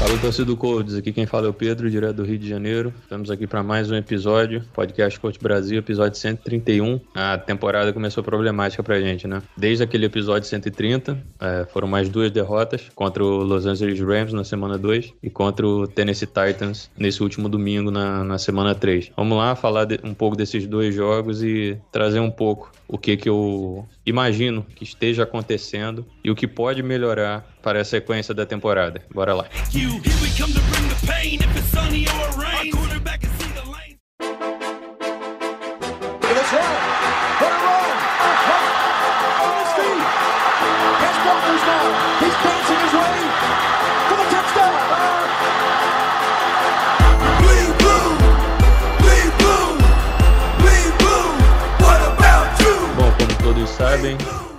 Fala torcedor do Codes, aqui quem fala é o Pedro, direto do Rio de Janeiro. Estamos aqui para mais um episódio, podcast Coach Brasil, episódio 131. A temporada começou problemática pra gente, né? Desde aquele episódio 130, é, foram mais duas derrotas contra o Los Angeles Rams na semana 2 e contra o Tennessee Titans nesse último domingo na, na semana 3. Vamos lá falar de- um pouco desses dois jogos e trazer um pouco o que, que eu imagino que esteja acontecendo e o que pode melhorar para a sequência da temporada. Bora lá. You,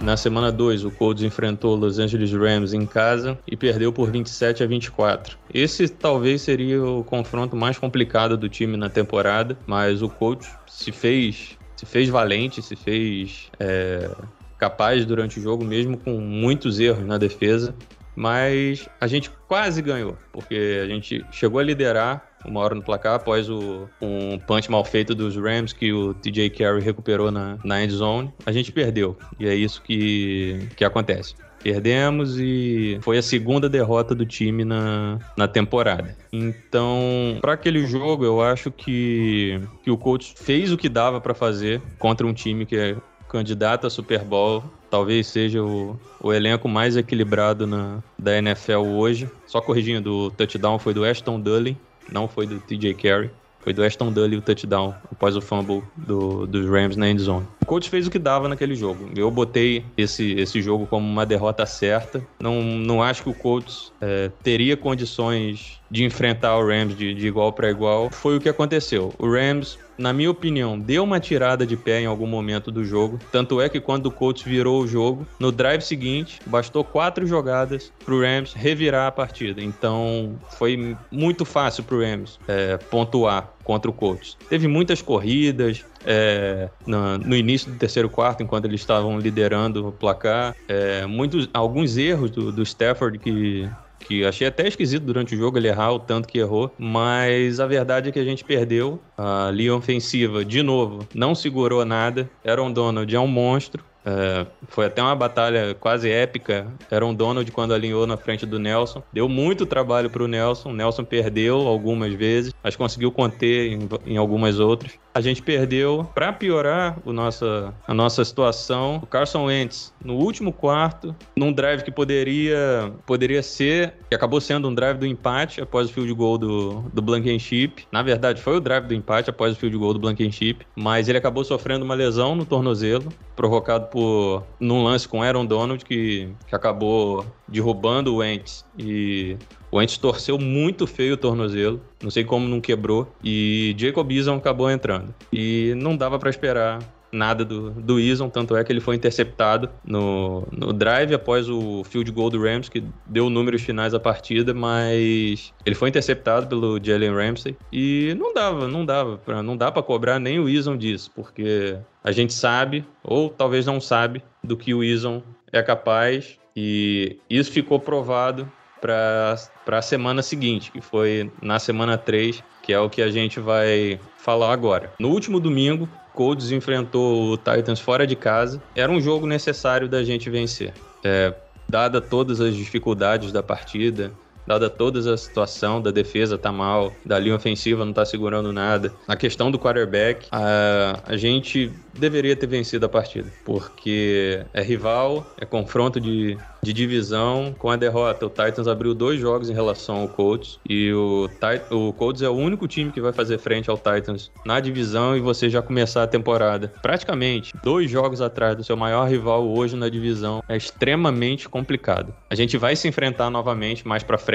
na semana 2 o Colts enfrentou Los Angeles Rams em casa e perdeu por 27 a 24. Esse talvez seria o confronto mais complicado do time na temporada, mas o Colts se fez, se fez valente, se fez é, capaz durante o jogo, mesmo com muitos erros na defesa. Mas a gente quase ganhou, porque a gente chegou a liderar uma hora no placar após o, um punch mal feito dos Rams que o TJ Carey recuperou na, na end zone. A gente perdeu, e é isso que, que acontece. Perdemos e foi a segunda derrota do time na, na temporada. Então, para aquele jogo, eu acho que, que o coach fez o que dava para fazer contra um time que é candidato a Super Bowl. Talvez seja o, o elenco mais equilibrado na, da NFL hoje. Só corrigindo, o touchdown foi do Ashton Dully, não foi do TJ Carey. Foi do Ashton Dully o touchdown após o fumble do, dos Rams na endzone. O coach fez o que dava naquele jogo. Eu botei esse, esse jogo como uma derrota certa. Não, não acho que o coach é, teria condições de enfrentar o Rams de, de igual para igual. Foi o que aconteceu. O Rams na minha opinião, deu uma tirada de pé em algum momento do jogo. Tanto é que quando o Colts virou o jogo, no drive seguinte, bastou quatro jogadas pro Rams revirar a partida. Então foi muito fácil pro Rams é, pontuar contra o Colts. Teve muitas corridas, é, no, no início do terceiro quarto, enquanto eles estavam liderando o placar, é, muitos, alguns erros do, do Stafford que que achei até esquisito durante o jogo ele errar o tanto que errou, mas a verdade é que a gente perdeu. A linha ofensiva, de novo, não segurou nada. Aaron Donald é um monstro. É, foi até uma batalha quase épica. Aaron Donald, quando alinhou na frente do Nelson, deu muito trabalho para o Nelson. Nelson perdeu algumas vezes, mas conseguiu conter em, em algumas outras. A gente perdeu, para piorar o nossa, a nossa situação, o Carson Wentz, no último quarto, num drive que poderia, poderia ser, que acabou sendo um drive do empate após o field goal do, do Blankenship. Na verdade, foi o drive do empate após o field goal do Blankenship, mas ele acabou sofrendo uma lesão no tornozelo, provocado por num lance com Aaron Donald, que, que acabou derrubando o Wentz e o Wentz torceu muito feio o tornozelo, não sei como não quebrou, e Jacob Eason acabou entrando. E não dava para esperar nada do, do Eason, tanto é que ele foi interceptado no, no drive após o field goal do Rams, que deu números finais à partida, mas ele foi interceptado pelo Jalen Ramsey e não dava, não dava, pra, não dá para cobrar nem o Eason disso, porque a gente sabe, ou talvez não sabe, do que o Eason é capaz e isso ficou provado para a semana seguinte, que foi na semana 3, que é o que a gente vai falar agora. No último domingo, Colts enfrentou o Titans fora de casa. Era um jogo necessário da gente vencer. É, dada todas as dificuldades da partida, dada toda a situação da defesa tá mal, da linha ofensiva não tá segurando nada, a questão do quarterback, a, a gente deveria ter vencido a partida, porque é rival, é confronto de, de divisão. Com a derrota, o Titans abriu dois jogos em relação ao Colts e o, o Colts é o único time que vai fazer frente ao Titans na divisão e você já começar a temporada praticamente dois jogos atrás do seu maior rival hoje na divisão é extremamente complicado. A gente vai se enfrentar novamente mais pra frente,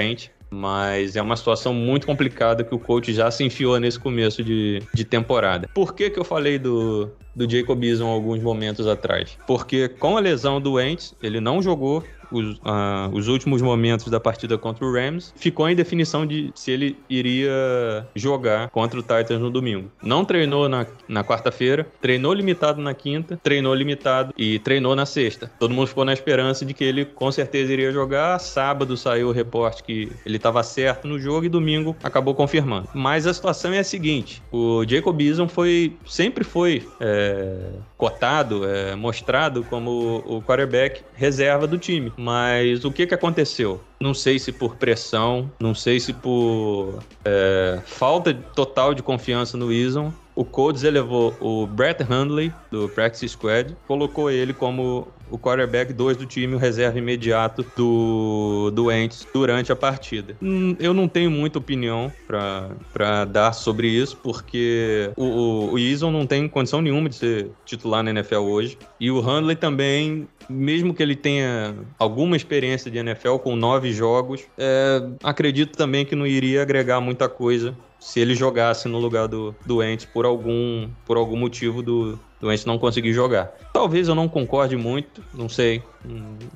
mas é uma situação muito complicada que o coach já se enfiou nesse começo de, de temporada. Por que, que eu falei do, do Jacob Eason alguns momentos atrás. Porque com a lesão do Wentz, ele não jogou os, uh, os, últimos momentos da partida contra o Rams, ficou em definição de se ele iria jogar contra o Titans no domingo. Não treinou na, na quarta-feira, treinou limitado na quinta, treinou limitado e treinou na sexta. Todo mundo ficou na esperança de que ele com certeza iria jogar. Sábado saiu o reporte que ele estava certo no jogo e domingo acabou confirmando. Mas a situação é a seguinte: o Jacob Eason foi, sempre foi é, cotado, é, mostrado como o quarterback reserva do time. Mas o que, que aconteceu? Não sei se por pressão, não sei se por é, falta total de confiança no Eason. O Colts elevou o Brett Hundley, do Practice Squad, colocou ele como o quarterback 2 do time, o reserva imediato do, do Ents durante a partida. Hum, eu não tenho muita opinião para dar sobre isso, porque o, o, o Eason não tem condição nenhuma de ser titular na NFL hoje. E o Handley também, mesmo que ele tenha alguma experiência de NFL com nove jogos, é, acredito também que não iria agregar muita coisa se ele jogasse no lugar do, do Ents por algum, por algum motivo do, doente não conseguir jogar. Talvez eu não concorde muito, não sei.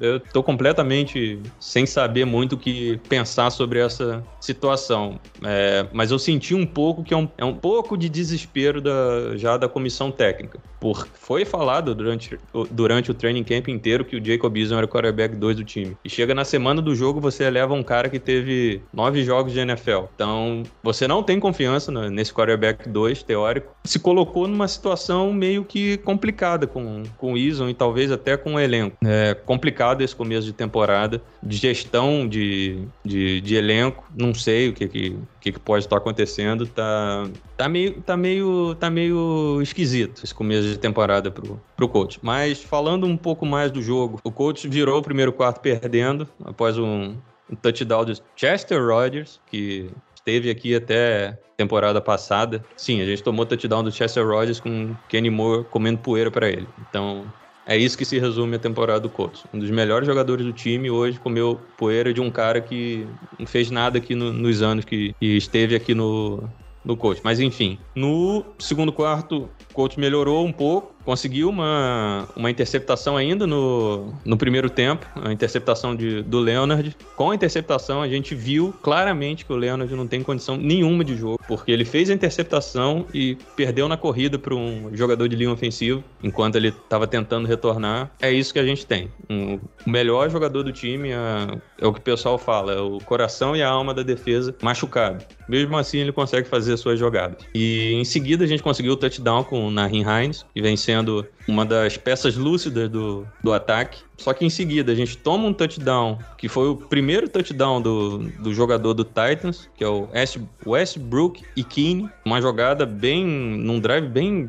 Eu tô completamente sem saber muito o que pensar sobre essa situação. É, mas eu senti um pouco que é um, é um pouco de desespero da, já da comissão técnica. Por, foi falado durante, durante o training camp inteiro que o Jacob Eason era o quarterback 2 do time. E chega na semana do jogo, você eleva um cara que teve nove jogos de NFL. Então, você não tem confiança nesse quarterback 2, teórico. Se colocou numa situação meio que complicada com, com o Eason e talvez até com o elenco. É complicado esse começo de temporada, de gestão de, de, de elenco, não sei o que, que, que, pode estar acontecendo, tá, tá, meio, tá, meio, tá meio esquisito esse começo de temporada pro, pro coach. Mas falando um pouco mais do jogo, o coach virou o primeiro quarto perdendo, após um, um touchdown de Chester Rogers, que esteve aqui até temporada passada. Sim, a gente tomou touchdown do Chester Rogers com Kenny Moore comendo poeira para ele. Então, é isso que se resume a temporada do Colts. Um dos melhores jogadores do time hoje comeu poeira de um cara que não fez nada aqui no, nos anos que, que esteve aqui no, no coach. Mas enfim, no segundo quarto, o coach melhorou um pouco, conseguiu uma, uma interceptação ainda no, no primeiro tempo, a interceptação de, do Leonard. Com a interceptação, a gente viu claramente que o Leonard não tem condição nenhuma de jogo, porque ele fez a interceptação e perdeu na corrida para um jogador de linha ofensivo, enquanto ele estava tentando retornar. É isso que a gente tem. Um, o melhor jogador do time é, é o que o pessoal fala, é o coração e a alma da defesa machucado. Mesmo assim, ele consegue fazer suas jogadas. E em seguida, a gente conseguiu o touchdown com o Nahin Hines, que vem sendo uma das peças lúcidas do, do ataque. Só que em seguida a gente toma um touchdown, que foi o primeiro touchdown do, do jogador do Titans, que é o Westbrook e Keane. Uma jogada bem. num drive bem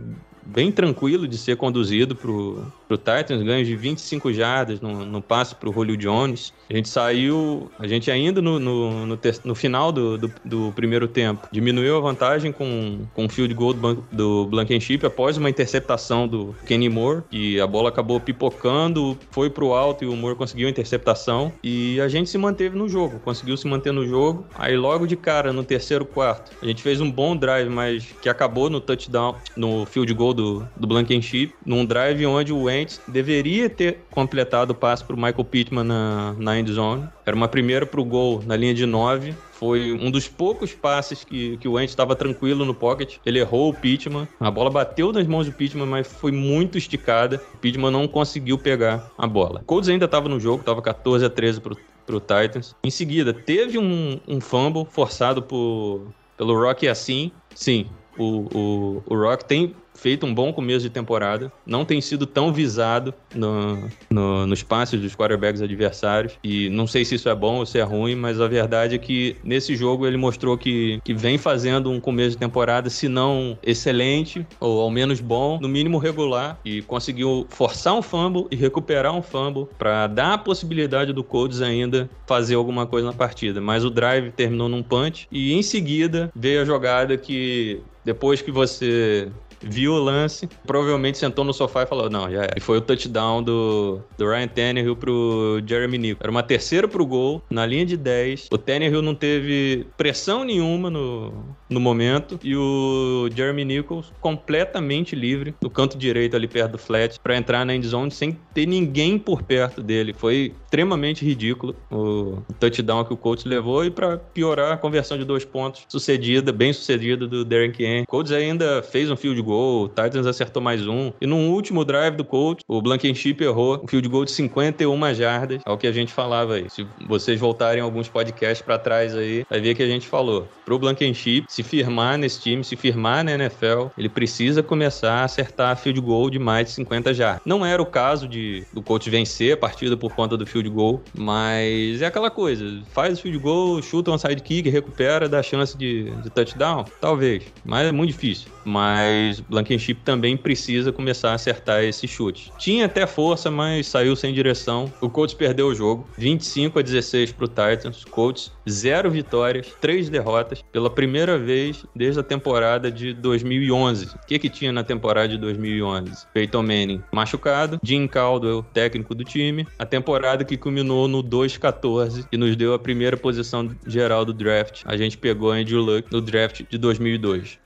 bem tranquilo de ser conduzido pro, pro Titans, ganho de 25 jardas no, no passe pro Julio Jones. A gente saiu, a gente ainda no, no, no, no final do, do, do, primeiro tempo, diminuiu a vantagem com, com o field goal do, do Blankenship após uma interceptação do Kenny Moore, e a bola acabou pipocando, foi pro alto e o Moore conseguiu a interceptação, e a gente se manteve no jogo, conseguiu se manter no jogo. Aí logo de cara, no terceiro quarto, a gente fez um bom drive, mas que acabou no touchdown, no field goal do, do Blankenship, num drive onde o Wentz deveria ter completado o passe pro Michael Pittman na, na end zone. Era uma primeira pro gol na linha de 9. Foi um dos poucos passes que, que o Wentz estava tranquilo no pocket. Ele errou o Pittman. A bola bateu nas mãos do Pittman, mas foi muito esticada. O Pittman não conseguiu pegar a bola. O Colts ainda estava no jogo, estava 14 a 13 pro, pro Titans. Em seguida, teve um, um fumble forçado por, pelo Rock assim. Sim, o, o, o Rock tem feito um bom começo de temporada, não tem sido tão visado no, no, nos passes dos quarterbacks adversários. E não sei se isso é bom ou se é ruim, mas a verdade é que nesse jogo ele mostrou que, que vem fazendo um começo de temporada, se não excelente, ou ao menos bom, no mínimo regular, e conseguiu forçar um fumble e recuperar um fumble para dar a possibilidade do Colts ainda fazer alguma coisa na partida. Mas o drive terminou num punch e em seguida veio a jogada que depois que você viu o lance, provavelmente sentou no sofá e falou: não, já é. E foi o touchdown do, do Ryan Tannehill pro Jeremy Nichols. Era uma terceira pro gol, na linha de 10. O Tannehill não teve pressão nenhuma no, no momento e o Jeremy Nichols completamente livre no canto direito ali perto do flat para entrar na endzone sem ter ninguém por perto dele. Foi extremamente ridículo o touchdown que o Colts levou e para piorar a conversão de dois pontos sucedida, bem sucedida do Derrick Henry. O Colts ainda fez um field goal, o Titans acertou mais um e no último drive do Colts, o Blankenship errou um field goal de 51 jardas, é o que a gente falava aí. Se vocês voltarem alguns podcasts para trás aí, vai ver que a gente falou. Pro Blankenship se firmar nesse time, se firmar na NFL, ele precisa começar a acertar field goal de mais de 50 jardas. Não era o caso de do Colts vencer a partida por conta do field goal, mas é aquela coisa, faz o field goal, chuta um sidekick, recupera, dá chance de, de touchdown, talvez, mas é muito difícil. Mas Blankenship também precisa começar a acertar esse chute. Tinha até força, mas saiu sem direção. O Colts perdeu o jogo, 25 a 16 pro Titans. Colts zero vitórias, três derrotas pela primeira vez desde a temporada de 2011. O que que tinha na temporada de 2011? Peyton Manning machucado, Jim Caldwell técnico do time, a temporada que culminou no 2-14 e nos deu a primeira posição geral do draft. A gente pegou Andrew Luck no draft de 2002,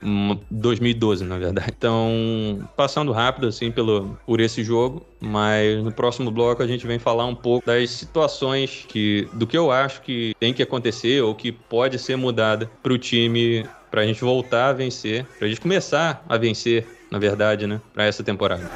2012 na verdade. Então, passando rápido assim pelo por esse jogo, mas no próximo bloco a gente vem falar um pouco das situações que do que eu acho que tem que acontecer ou que pode ser mudada para o time para a gente voltar a vencer, para a gente começar a vencer, na verdade, né, para essa temporada.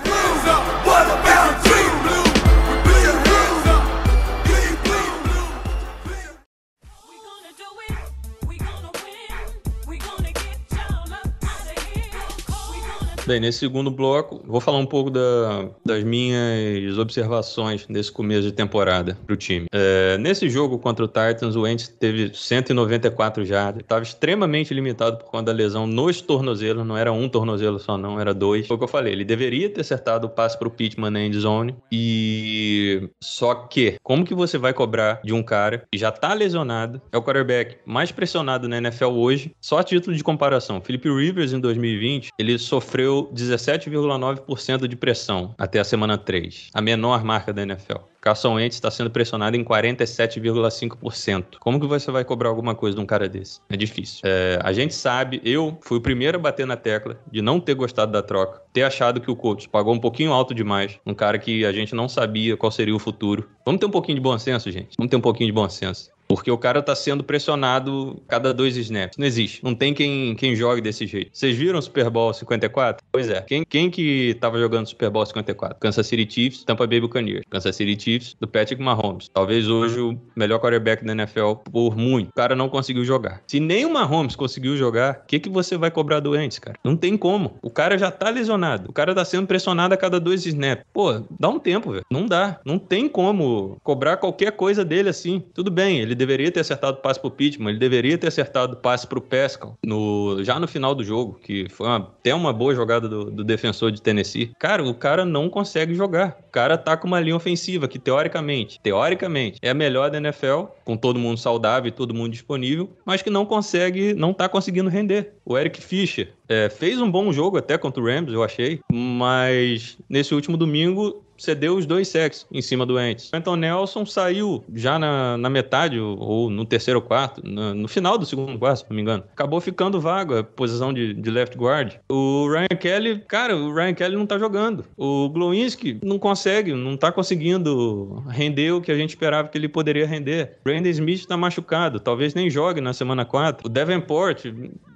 Bem, nesse segundo bloco, vou falar um pouco da- das minhas observações nesse começo de temporada para o time. É, nesse jogo contra o Titans, o Wentz teve 194 jardas, estava extremamente limitado por conta da lesão nos tornozelos, não era um tornozelo só não, era dois. Foi o que eu falei, ele deveria ter acertado o passe para o Pittman na endzone, e só que, como que você vai cobrar de um cara que já está lesionado, é o quarterback mais pressionado na NFL hoje, só a título de comparação, Philip Rivers em 2020, ele sofreu 17,9% de pressão até a semana 3, a menor marca da NFL. Carson Wentz está sendo pressionado em 47,5%. Como que você vai cobrar alguma coisa de um cara desse? É difícil. É, a gente sabe, eu fui o primeiro a bater na tecla de não ter gostado da troca, ter achado que o coach pagou um pouquinho alto demais, um cara que a gente não sabia qual seria o futuro. Vamos ter um pouquinho de bom senso, gente. Vamos ter um pouquinho de bom senso. Porque o cara tá sendo pressionado cada dois snaps. Não existe. Não tem quem, quem jogue desse jeito. Vocês viram o Super Bowl 54? Pois é. Quem, quem que tava jogando Super Bowl 54? Kansas City Chiefs, Tampa Bay Buccaneers. Kansas City Chiefs, do Patrick Mahomes. Talvez hoje o melhor quarterback da NFL por muito. O cara não conseguiu jogar. Se nem o Mahomes conseguiu jogar, o que, que você vai cobrar doentes, cara? Não tem como. O cara já tá lesionado. O cara tá sendo pressionado a cada dois snaps. Pô, dá um tempo, velho. Não dá. Não tem como cobrar qualquer coisa dele assim. Tudo bem, ele deveria ter acertado o passe pro Pittman, ele deveria ter acertado o passe pro Pascal no, já no final do jogo, que foi uma- até uma boa jogada do, do defensor de Tennessee. Cara, o cara não consegue jogar. O cara tá com uma linha ofensiva que, teoricamente, teoricamente, é a melhor da NFL, com todo mundo saudável e todo mundo disponível, mas que não consegue, não tá conseguindo render. O Eric Fischer é, fez um bom jogo até contra o Rams, eu achei, mas nesse último domingo cedeu os dois sacks em cima do Ents. Anton Nelson saiu já na, na metade, ou- ou no terceiro quarto, no, no final do segundo quarto, se não me engano. Acabou ficando vago a posição de, de left guard. O Ryan Kelly, cara, o Ryan Kelly não tá jogando. O Glowinski não consegue, não tá conseguindo render o que a gente esperava que ele poderia render. Brandon Smith tá machucado, talvez nem jogue na semana 4. O Davenport,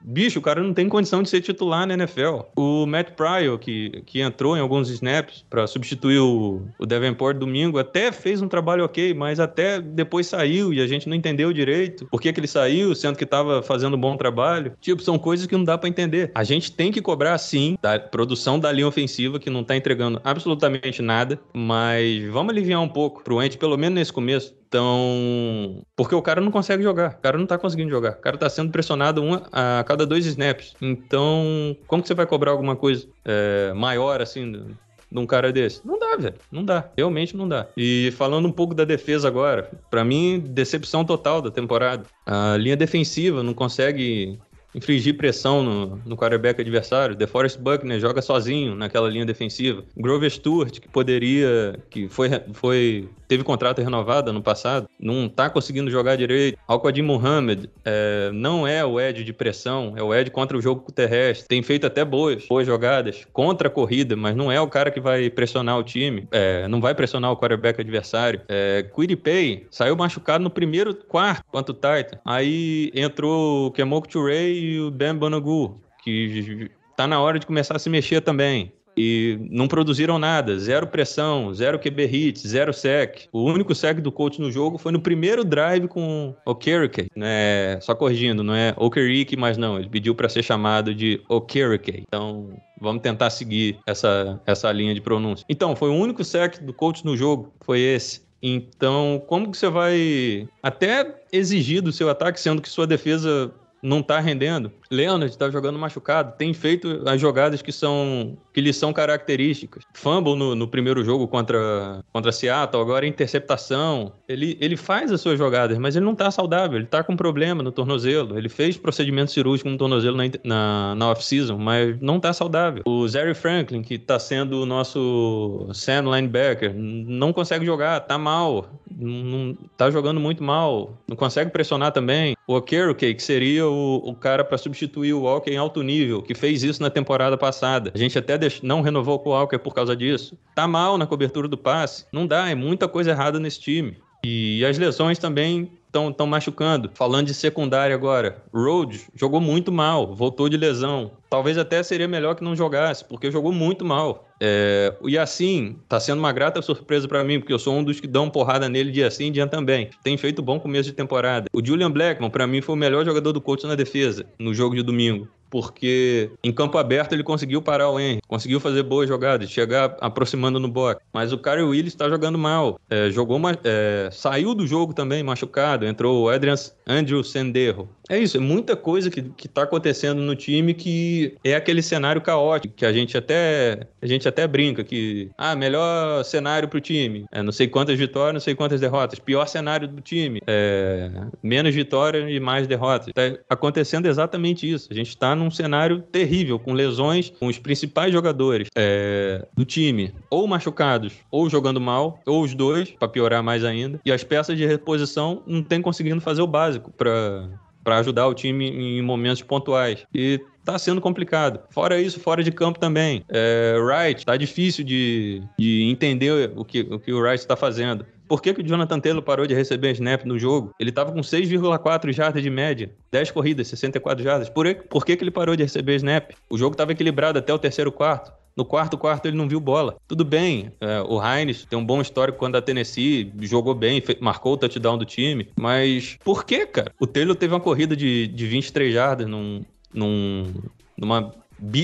bicho, o cara não tem condição de ser titular na NFL. O Matt Pryor, que, que entrou em alguns snaps para substituir o, o Davenport domingo, até fez um trabalho ok, mas até depois saiu e a gente não entendeu direito por que, que ele saiu, sendo que tava fazendo um bom trabalho. Tipo, são coisas que não dá para entender. A gente tem que cobrar, sim, da produção da linha ofensiva, que não tá entregando absolutamente nada, mas vamos aliviar um pouco pro Ente, pelo menos nesse começo. Então, porque o cara não consegue jogar, o cara não tá conseguindo jogar, o cara tá sendo pressionado a cada dois snaps. Então, como que você vai cobrar alguma coisa é, maior assim de um cara desse? Não dá, velho. Não dá. Realmente não dá. E falando um pouco da defesa agora, pra mim, decepção total da temporada. A linha defensiva não consegue infligir pressão no, no quarterback adversário. DeForest Buckner joga sozinho naquela linha defensiva. Grover Stewart, que poderia, que foi, foi teve contrato renovado ano passado, não tá conseguindo jogar direito. Alquadim Muhammad é, não é o Ed de pressão, é o Ed contra o jogo terrestre. Tem feito até boas, boas jogadas contra a corrida, mas não é o cara que vai pressionar o time, é, não vai pressionar o quarterback adversário. É, Quiripay saiu machucado no primeiro quarto contra o Titan. Aí entrou o Kemoku Turei o Ben Bonagu, que tá na hora de começar a se mexer também. E não produziram nada, zero pressão, zero QB hit, zero sec. O único sec do coach no jogo foi no primeiro drive com Okereke, né? Só corrigindo, não é Okereke, mas não, ele pediu para ser chamado de Okereke. Então, vamos tentar seguir essa, essa linha de pronúncia. Então, foi o único sec do coach no jogo, foi esse. Então, como que você vai até exigir do seu ataque, sendo que sua defesa não tá rendendo? Leonard tá jogando machucado, tem feito as jogadas que são que lhe são características. Fumble no, no primeiro jogo contra, contra Seattle, agora interceptação. Ele, ele faz as suas jogadas, mas ele não tá saudável, ele tá com problema no tornozelo. Ele fez procedimento cirúrgico no tornozelo na, na, na off-season, mas não tá saudável. O Zary Franklin, que tá sendo o nosso Sam linebacker, não consegue jogar, tá mal, não, tá jogando muito mal, não consegue pressionar também. O Okereke, que seria o, o cara para substituir o Walker em alto nível, que fez isso na temporada passada. A gente até deix- não renovou com o Walker por causa disso. Tá mal na cobertura do passe. Não dá, é muita coisa errada nesse time. E as lesões também estão machucando. Falando de secundária agora, Rhodes jogou muito mal, voltou de lesão. Talvez até seria melhor que não jogasse, porque jogou muito mal. É, o Yassin tá sendo uma grata surpresa para mim, porque eu sou um dos que dão porrada nele dia sim, dia também. Tem feito bom começo de temporada. O Julian Blackman, para mim, foi o melhor jogador do coach na defesa, no jogo de domingo. Porque em campo aberto ele conseguiu parar o Henry, conseguiu fazer boas jogadas, chegar aproximando no box. Mas o Kyrie Willis está jogando mal. É, jogou é, saiu do jogo também machucado. Entrou o Adrian Andrew Senderro. É isso, é muita coisa que, que tá acontecendo no time que é aquele cenário caótico, que a gente até a gente até brinca que ah, melhor cenário pro time, é, não sei quantas vitórias, não sei quantas derrotas, pior cenário do time, é, menos vitórias e mais derrotas. Tá acontecendo exatamente isso. A gente tá num cenário terrível, com lesões, com os principais jogadores é, do time, ou machucados, ou jogando mal, ou os dois, para piorar mais ainda, e as peças de reposição não tem conseguindo fazer o básico para para ajudar o time em momentos pontuais. E tá sendo complicado. Fora isso, fora de campo também. É, Wright, tá difícil de, de entender o que o, que o Wright está fazendo. Por que, que o Jonathan Taylor parou de receber snap no jogo? Ele tava com 6,4 jardas de média, 10 corridas, 64 jardas. Por, por que, que ele parou de receber snap? O jogo tava equilibrado até o terceiro quarto. No quarto quarto ele não viu bola. Tudo bem, é, o Heinz tem um bom histórico quando a Tennessee jogou bem, marcou o touchdown do time. Mas por que, cara? O Taylor teve uma corrida de, de 23 jardas num, num, numa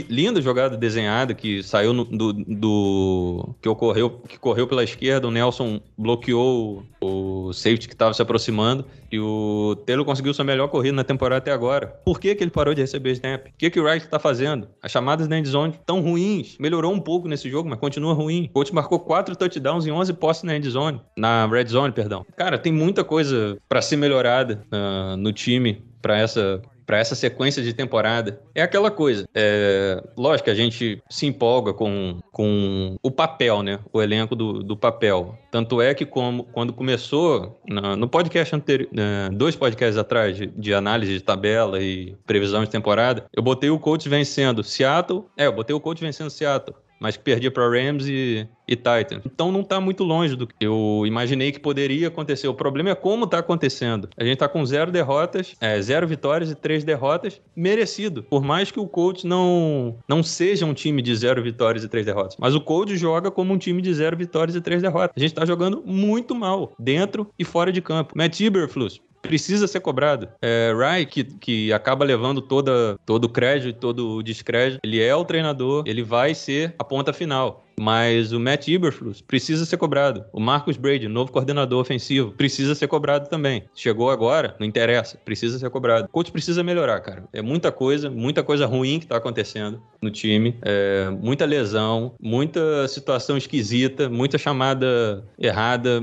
linda jogada desenhada que saiu no- do, do- que ocorreu que correu pela esquerda o Nelson bloqueou o safety que estava se aproximando e o Taylor conseguiu sua melhor corrida na temporada até agora. Por que, que ele parou de receber snap? O que, que o Wright está fazendo? As chamadas na endzone estão ruins. Melhorou um pouco nesse jogo mas continua ruim. O coach marcou quatro touchdowns em 11 posses na endzone na red zone perdão. Cara tem muita coisa para ser melhorada ah, no time para essa para essa sequência de temporada. É aquela coisa. É, lógico a gente se empolga com, com o papel, né? O elenco do, do papel. Tanto é que como, quando começou, na- no podcast anterior, dois podcasts atrás, de, de análise de tabela e previsão de temporada, eu botei o coach vencendo Seattle. É, eu botei o coach vencendo Seattle. Mas que perdia para Rams e, e Titans. Então não tá muito longe do que eu imaginei que poderia acontecer. O problema é como tá acontecendo. A gente tá com zero derrotas, é, zero vitórias e três derrotas, merecido. Por mais que o coach não, não seja um time de zero vitórias e três derrotas. Mas o coach joga como um time de zero vitórias e três derrotas. A gente tá jogando muito mal, dentro e fora de campo. Matt Eberflus, precisa ser cobrado. É, que, que acaba levando toda, todo o crédito e todo o descrédito, ele é o treinador, ele vai ser a ponta final. Mas o Matt Eberflus precisa ser cobrado. O Marcus Brady, novo coordenador ofensivo, precisa ser cobrado também. Chegou agora, não interessa, precisa ser cobrado. O coach precisa melhorar, cara. É muita coisa, muita coisa ruim que tá acontecendo no time. É, muita lesão, muita situação esquisita, muita chamada errada,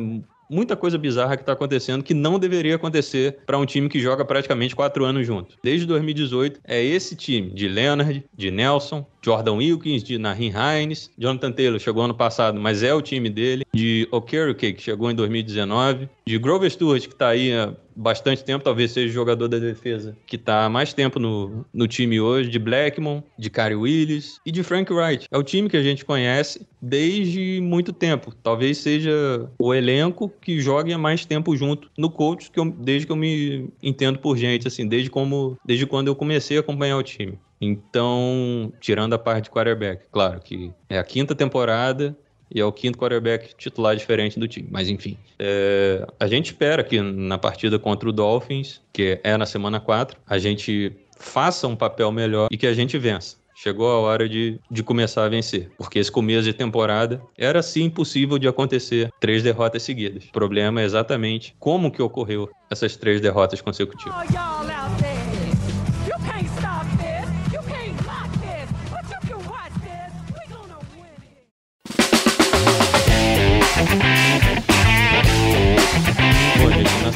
muita coisa bizarra que tá acontecendo que não deveria acontecer para um time que joga praticamente quatro anos junto. Desde 2018, é esse time de Leonard, de Nelson, Jordan Wilkins, de Nahin Hines, Jonathan Taylor chegou ano passado, mas é o time dele, de Okereke, que chegou em 2019, de Grover Stewart, que tá aí bastante tempo, talvez seja o jogador da defesa que tá há mais tempo no, no time hoje, de Blackmon, de Kari Willis e de Frank Wright. É o time que a gente conhece desde muito tempo. Talvez seja o elenco que jogue há mais tempo junto no coach, que eu, desde que eu me entendo por gente, assim, desde, como, desde quando eu comecei a acompanhar o time. Então, tirando a parte de quarterback, claro que é a quinta temporada e é o quinto quarterback titular diferente do time. Mas enfim, é, a gente espera que na partida contra o Dolphins, que é na semana 4, a gente faça um papel melhor e que a gente vença. Chegou a hora de, de começar a vencer, porque esse começo de temporada era sim impossível de acontecer três derrotas seguidas. O problema é exatamente como que ocorreu essas três derrotas consecutivas. All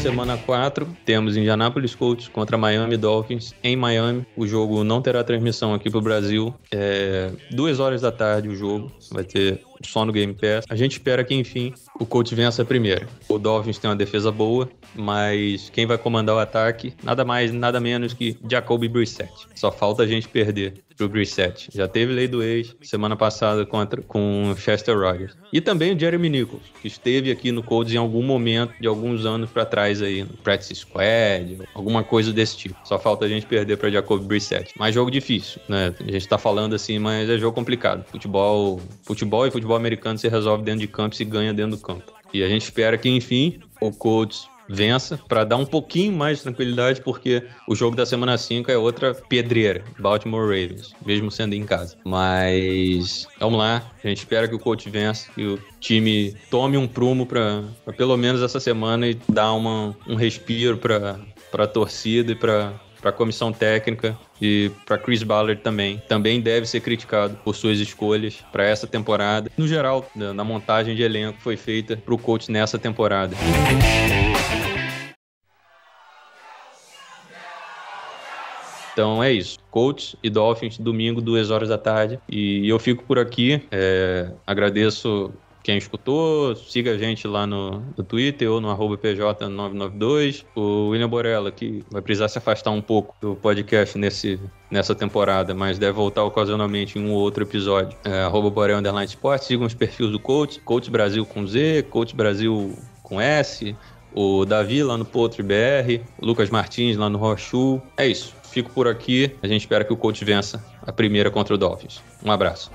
semana 4 temos Indianapolis Colts contra Miami Dolphins em Miami. O jogo não terá transmissão aqui pro Brasil. É duas horas da tarde o jogo. Vai ter só no Game Pass. A gente espera que, enfim, o Colts vença primeiro. O Dolphins tem uma defesa boa, mas quem vai comandar o ataque, nada mais, nada menos que Jacoby Brissett. Só falta a gente perder pro Brissett. Já teve lei do ex semana passada contra, com o Chester Rogers. E também o Jeremy Nichols, que esteve aqui no Colts em algum momento de alguns anos pra trás aí, no Practice Squad, alguma coisa desse tipo. Só falta a gente perder pra Jacoby Brissett. Mas jogo difícil, né? A gente tá falando assim, mas é jogo complicado. Futebol, futebol e futebol americano se resolve dentro de campo e se ganha dentro do campo. E a gente espera que, enfim, o Colts vença para dar um pouquinho mais de tranquilidade, porque o jogo da semana 5 é outra pedreira, Baltimore Ravens, mesmo sendo em casa. Mas vamos lá, a gente espera que o coach vença, que o time tome um prumo para pelo menos essa semana e dar uma, um respiro para a torcida e para para a comissão técnica e para Chris Ballard também. Também deve ser criticado por suas escolhas para essa temporada. No geral, na montagem de elenco foi feita para o coach nessa temporada. Então é isso. Colts e Dolphins, domingo, duas horas da tarde. E eu fico por aqui. É, agradeço quem escutou. Siga a gente lá no, no Twitter ou no arroba PJ992. O William Borella, que vai precisar se afastar um pouco do podcast nesse, nessa temporada, mas deve voltar ocasionalmente em um ou outro episódio. É, arroba Borel Underline Sport. Sigam os perfis do Coach. Coach Brasil com Z, Coach Brasil com S. O Davi lá no Potro BR, o Lucas Martins lá no Rochu. É isso. Fico por aqui. A gente espera que o coach vença a primeira contra o Dolphins. Um abraço.